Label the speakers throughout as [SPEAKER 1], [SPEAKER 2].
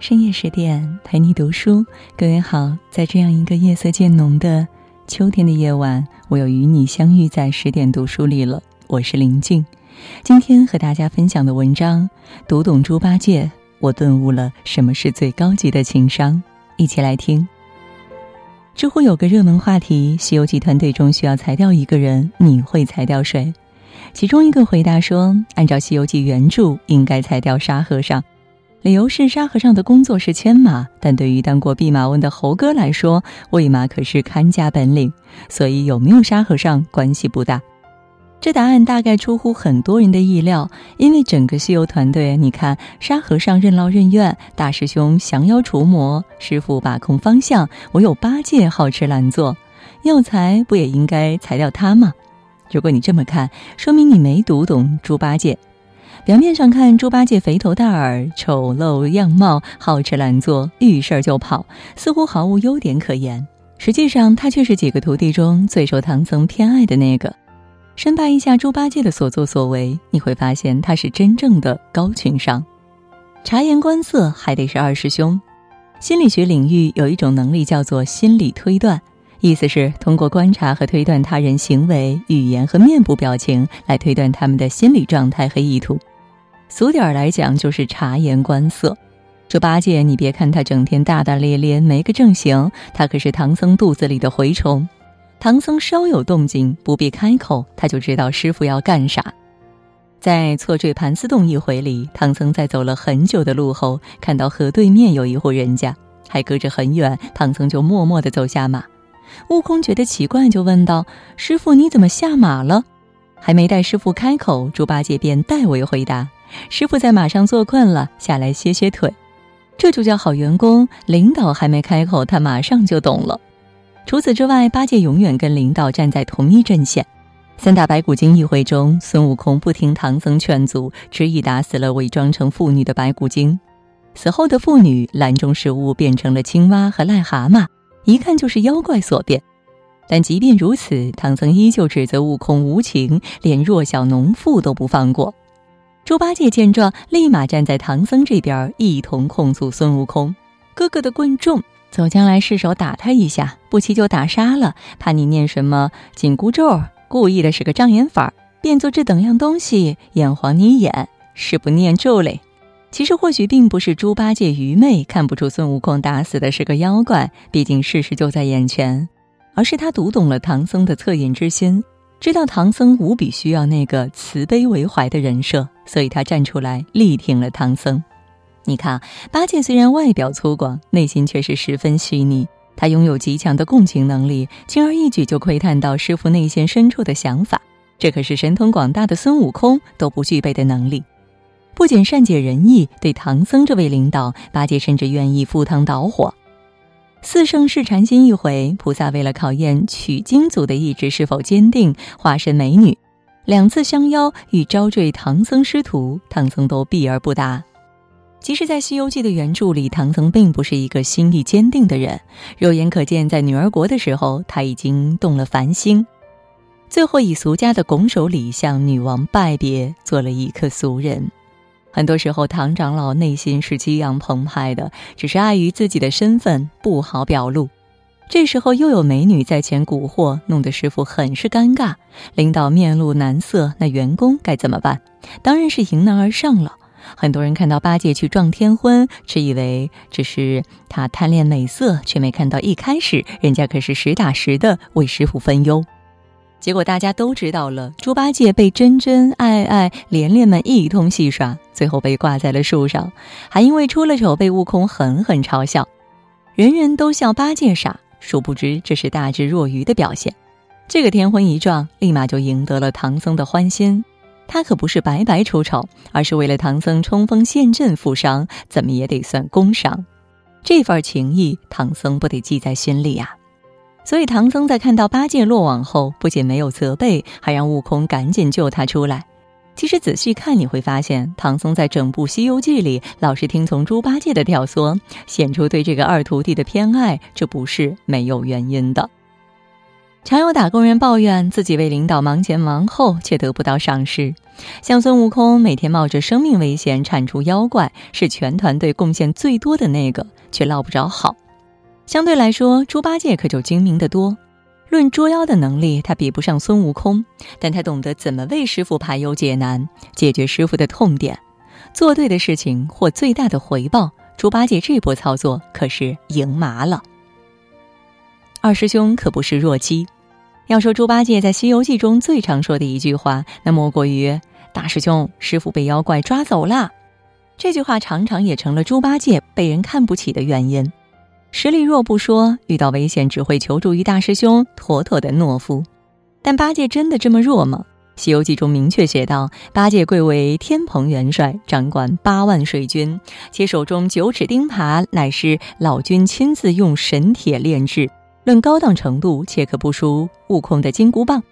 [SPEAKER 1] 深夜十点陪你读书，各位好，在这样一个夜色渐浓的秋天的夜晚，我又与你相遇在十点读书里了。我是林静，今天和大家分享的文章《读懂猪八戒》，我顿悟了什么是最高级的情商。一起来听。知乎有个热门话题：《西游记》团队中需要裁掉一个人，你会裁掉谁？其中一个回答说：“按照《西游记》原著，应该裁掉沙和尚。”理由是沙和尚的工作是牵马，但对于当过弼马温的猴哥来说，喂马可是看家本领，所以有没有沙和尚关系不大。这答案大概出乎很多人的意料，因为整个西游团队，你看沙和尚任劳任怨，大师兄降妖除魔，师傅把控方向，唯有八戒好吃懒做，要裁不也应该裁掉他吗？如果你这么看，说明你没读懂猪八戒。表面上看，猪八戒肥头大耳、丑陋样貌、好吃懒做、遇事儿就跑，似乎毫无优点可言。实际上，他却是几个徒弟中最受唐僧偏爱的那个。深扒一下猪八戒的所作所为，你会发现他是真正的高情商。察言观色还得是二师兄。心理学领域有一种能力叫做心理推断，意思是通过观察和推断他人行为、语言和面部表情，来推断他们的心理状态和意图。俗点儿来讲，就是察言观色。猪八戒，你别看他整天大大咧咧，没个正形，他可是唐僧肚子里的蛔虫。唐僧稍有动静，不必开口，他就知道师傅要干啥。在错坠盘丝洞一回里，唐僧在走了很久的路后，看到河对面有一户人家，还隔着很远，唐僧就默默地走下马。悟空觉得奇怪，就问道：“师傅，你怎么下马了？”还没待师傅开口，猪八戒便代为回答。师傅在马上坐困了，下来歇歇腿，这就叫好员工。领导还没开口，他马上就懂了。除此之外，八戒永远跟领导站在同一阵线。三打白骨精一回中，孙悟空不听唐僧劝阻，执意打死了伪装成妇女的白骨精。死后的妇女篮中食物变成了青蛙和癞蛤蟆，一看就是妖怪所变。但即便如此，唐僧依旧指责悟空无情，连弱小农妇都不放过。猪八戒见状，立马站在唐僧这边，一同控诉孙悟空：“哥哥的棍重，走将来失手打他一下，不齐就打杀了。怕你念什么紧箍咒，故意的使个障眼法，变作这等样东西眼黄你眼，是不念咒嘞。”其实或许并不是猪八戒愚昧，看不出孙悟空打死的是个妖怪，毕竟事实就在眼前，而是他读懂了唐僧的恻隐之心。知道唐僧无比需要那个慈悲为怀的人设，所以他站出来力挺了唐僧。你看，八戒虽然外表粗犷，内心却是十分细腻。他拥有极强的共情能力，轻而易举就窥探到师傅内心深处的想法。这可是神通广大的孙悟空都不具备的能力。不仅善解人意，对唐僧这位领导，八戒甚至愿意赴汤蹈火。四圣试禅心一回，菩萨为了考验取经族的意志是否坚定，化身美女，两次相邀欲招赘唐僧师徒，唐僧都避而不答。其实，在《西游记》的原著里，唐僧并不是一个心意坚定的人，肉眼可见，在女儿国的时候，他已经动了凡心，最后以俗家的拱手礼向女王拜别，做了一颗俗人。很多时候，唐长老内心是激昂澎湃的，只是碍于自己的身份不好表露。这时候又有美女在前蛊惑，弄得师傅很是尴尬。领导面露难色，那员工该怎么办？当然是迎难而上了。很多人看到八戒去撞天婚，只以为只是他贪恋美色，却没看到一开始人家可是实打实的为师傅分忧。结果大家都知道了，猪八戒被真真爱爱连连们一通戏耍，最后被挂在了树上，还因为出了丑被悟空狠狠嘲笑。人人都笑八戒傻，殊不知这是大智若愚的表现。这个天婚一撞，立马就赢得了唐僧的欢心。他可不是白白出丑，而是为了唐僧冲锋陷阵负伤，怎么也得算工伤。这份情谊，唐僧不得记在心里呀。所以，唐僧在看到八戒落网后，不仅没有责备，还让悟空赶紧救他出来。其实仔细看，你会发现，唐僧在整部《西游记》里老是听从猪八戒的挑唆，显出对这个二徒弟的偏爱，这不是没有原因的。常有打工人抱怨自己为领导忙前忙后，却得不到赏识。像孙悟空每天冒着生命危险铲除妖怪，是全团队贡献最多的那个，却落不着好。相对来说，猪八戒可就精明得多。论捉妖的能力，他比不上孙悟空，但他懂得怎么为师傅排忧解难，解决师傅的痛点，做对的事情获最大的回报。猪八戒这波操作可是赢麻了。二师兄可不是弱鸡。要说猪八戒在《西游记》中最常说的一句话，那莫过于“大师兄，师傅被妖怪抓走了”。这句话常常也成了猪八戒被人看不起的原因。实力弱不说，遇到危险只会求助于大师兄，妥妥的懦夫。但八戒真的这么弱吗？《西游记》中明确写道：“八戒贵为天蓬元帅，掌管八万水军，其手中九齿钉耙乃是老君亲自用神铁炼制。”论高档程度，且可不输悟空的金箍棒。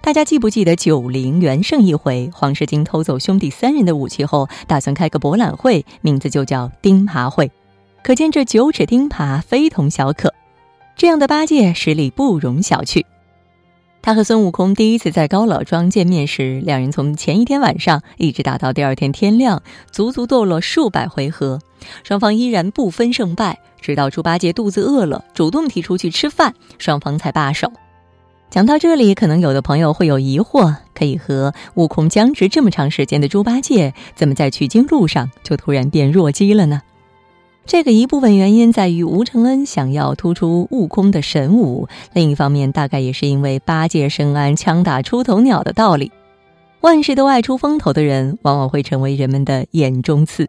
[SPEAKER 1] 大家记不记得九灵元圣一回，黄狮精偷走兄弟三人的武器后，打算开个博览会，名字就叫钉耙会。可见这九齿钉耙非同小可。这样的八戒实力不容小觑。他和孙悟空第一次在高老庄见面时，两人从前一天晚上一直打到第二天天亮，足足斗了数百回合，双方依然不分胜败。直到猪八戒肚子饿了，主动提出去吃饭，双方才罢手。讲到这里，可能有的朋友会有疑惑：可以和悟空僵持这么长时间的猪八戒，怎么在取经路上就突然变弱鸡了呢？这个一部分原因在于吴承恩想要突出悟空的神武，另一方面大概也是因为八戒深谙枪打出头鸟的道理。万事都爱出风头的人，往往会成为人们的眼中刺。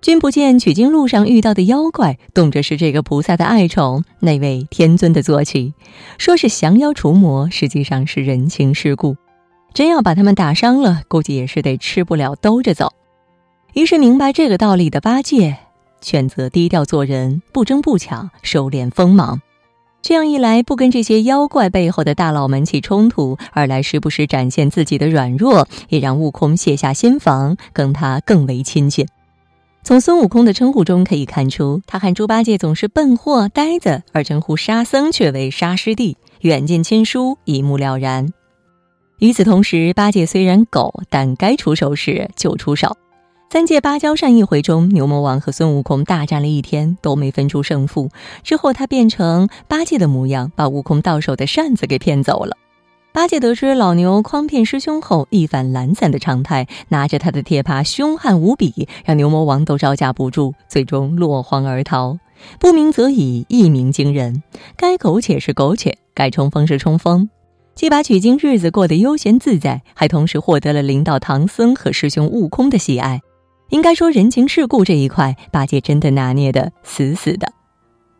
[SPEAKER 1] 君不见取经路上遇到的妖怪，动辄是这个菩萨的爱宠，那位天尊的坐骑。说是降妖除魔，实际上是人情世故。真要把他们打伤了，估计也是得吃不了兜着走。于是明白这个道理的八戒，选择低调做人，不争不抢，收敛锋芒。这样一来，不跟这些妖怪背后的大佬们起冲突，二来时不时展现自己的软弱，也让悟空卸下心防，跟他更为亲近。从孙悟空的称呼中可以看出，他和猪八戒总是笨货、呆子，而称呼沙僧却为沙师弟，远近亲疏，一目了然。与此同时，八戒虽然狗，但该出手时就出手。三借芭蕉扇一回中，牛魔王和孙悟空大战了一天，都没分出胜负。之后，他变成八戒的模样，把悟空到手的扇子给骗走了。八戒得知老牛诓骗师兄后，一反懒散的常态，拿着他的铁耙凶悍无比，让牛魔王都招架不住，最终落荒而逃。不鸣则已，一鸣惊人。该苟且是苟且，该冲锋是冲锋，既把取经日子过得悠闲自在，还同时获得了领导唐僧和师兄悟空的喜爱。应该说，人情世故这一块，八戒真的拿捏的死死的。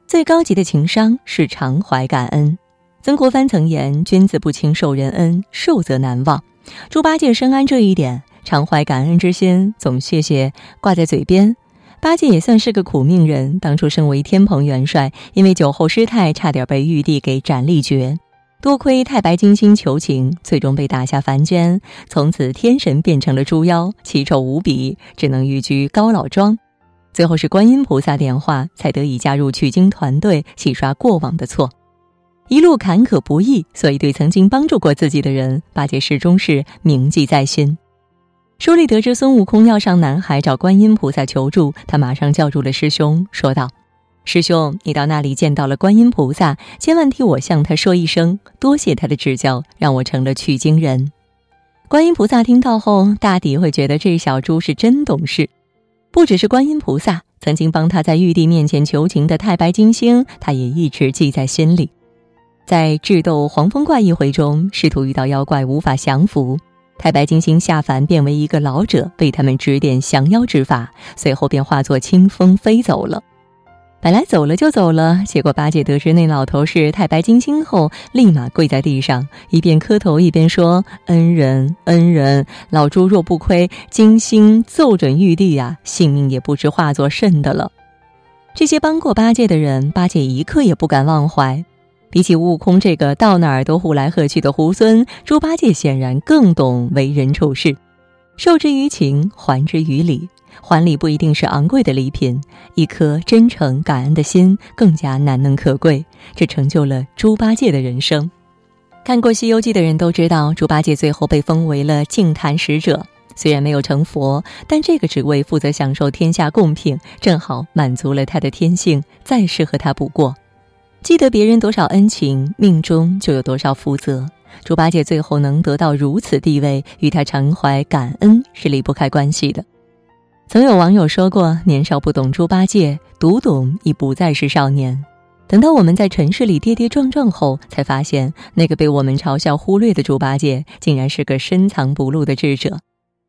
[SPEAKER 1] 最高级的情商是常怀感恩。曾国藩曾言：“君子不轻受人恩，受则难忘。”猪八戒深谙这一点，常怀感恩之心，总谢谢挂在嘴边。八戒也算是个苦命人，当初身为天蓬元帅，因为酒后失态，差点被玉帝给斩立决。多亏太白金星求情，最终被打下凡间，从此天神变成了猪妖，奇丑无比，只能寓居高老庄。最后是观音菩萨点化，才得以加入取经团队，洗刷过往的错。一路坎坷不易，所以对曾经帮助过自己的人，八戒始终是铭记在心。书里得知孙悟空要上南海找观音菩萨求助，他马上叫住了师兄，说道：“师兄，你到那里见到了观音菩萨，千万替我向他说一声，多谢他的指教，让我成了取经人。”观音菩萨听到后，大抵会觉得这小猪是真懂事。不只是观音菩萨，曾经帮他在玉帝面前求情的太白金星，他也一直记在心里。在智斗黄风怪一回中，试图遇到妖怪无法降服，太白金星下凡变为一个老者，为他们指点降妖之法，随后便化作清风飞走了。本来走了就走了，结果八戒得知那老头是太白金星后，立马跪在地上，一边磕头一边说：“恩人，恩人，老猪若不亏金星奏准玉帝呀，性命也不知化作甚的了。”这些帮过八戒的人，八戒一刻也不敢忘怀。比起悟空这个到哪儿都呼来喝去的猢狲，猪八戒显然更懂为人处事，受之于情，还之于理。还礼不一定是昂贵的礼品，一颗真诚感恩的心更加难能可贵。这成就了猪八戒的人生。看过《西游记》的人都知道，猪八戒最后被封为了净坛使者。虽然没有成佛，但这个职位负责享受天下贡品，正好满足了他的天性，再适合他不过。记得别人多少恩情，命中就有多少福泽。猪八戒最后能得到如此地位，与他常怀感恩是离不开关系的。曾有网友说过：“年少不懂猪八戒，读懂已不再是少年。”等到我们在尘世里跌跌撞撞后，才发现那个被我们嘲笑忽略的猪八戒，竟然是个深藏不露的智者。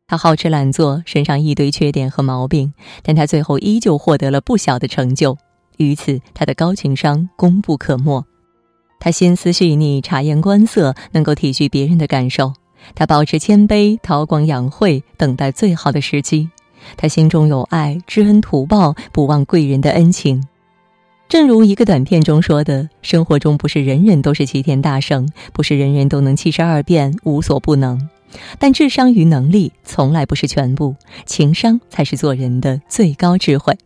[SPEAKER 1] 他好吃懒做，身上一堆缺点和毛病，但他最后依旧获得了不小的成就。于此，他的高情商功不可没。他心思细腻，察言观色，能够体恤别人的感受。他保持谦卑，韬光养晦，等待最好的时机。他心中有爱，知恩图报，不忘贵人的恩情。正如一个短片中说的：“生活中不是人人都是齐天大圣，不是人人都能七十二变，无所不能。但智商与能力从来不是全部，情商才是做人的最高智慧。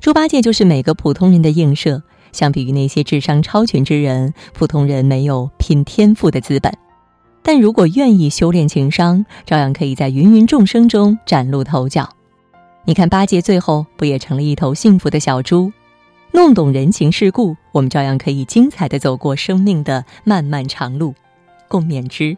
[SPEAKER 1] 猪八戒就是每个普通人的映射。相比于那些智商超群之人，普通人没有拼天赋的资本。但如果愿意修炼情商，照样可以在芸芸众生中崭露头角。你看八戒最后不也成了一头幸福的小猪？弄懂人情世故，我们照样可以精彩的走过生命的漫漫长路，共勉之。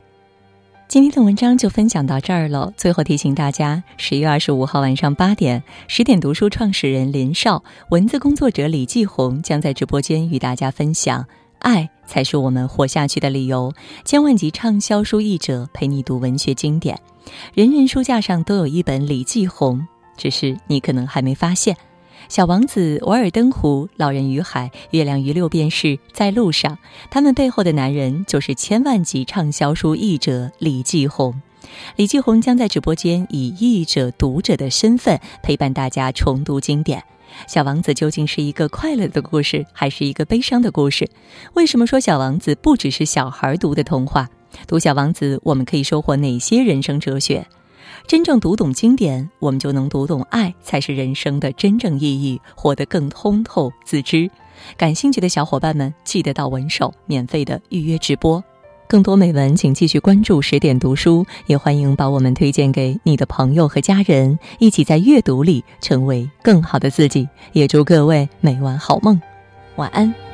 [SPEAKER 1] 今天的文章就分享到这儿了。最后提醒大家，十月二十五号晚上八点，十点读书创始人林少、文字工作者李继红将在直播间与大家分享《爱才是我们活下去的理由》。千万级畅销书译者陪你读文学经典，人人书架上都有一本李继红，只是你可能还没发现。小王子、瓦尔登湖、老人与海、月亮与六便士在路上，他们背后的男人就是千万级畅销书译者李继红。李继红将在直播间以译者、读者的身份陪伴大家重读经典。小王子究竟是一个快乐的故事，还是一个悲伤的故事？为什么说小王子不只是小孩读的童话？读小王子，我们可以收获哪些人生哲学？真正读懂经典，我们就能读懂爱才是人生的真正意义，活得更通透自知。感兴趣的小伙伴们，记得到文手免费的预约直播。更多美文，请继续关注十点读书，也欢迎把我们推荐给你的朋友和家人，一起在阅读里成为更好的自己。也祝各位每晚好梦，晚安。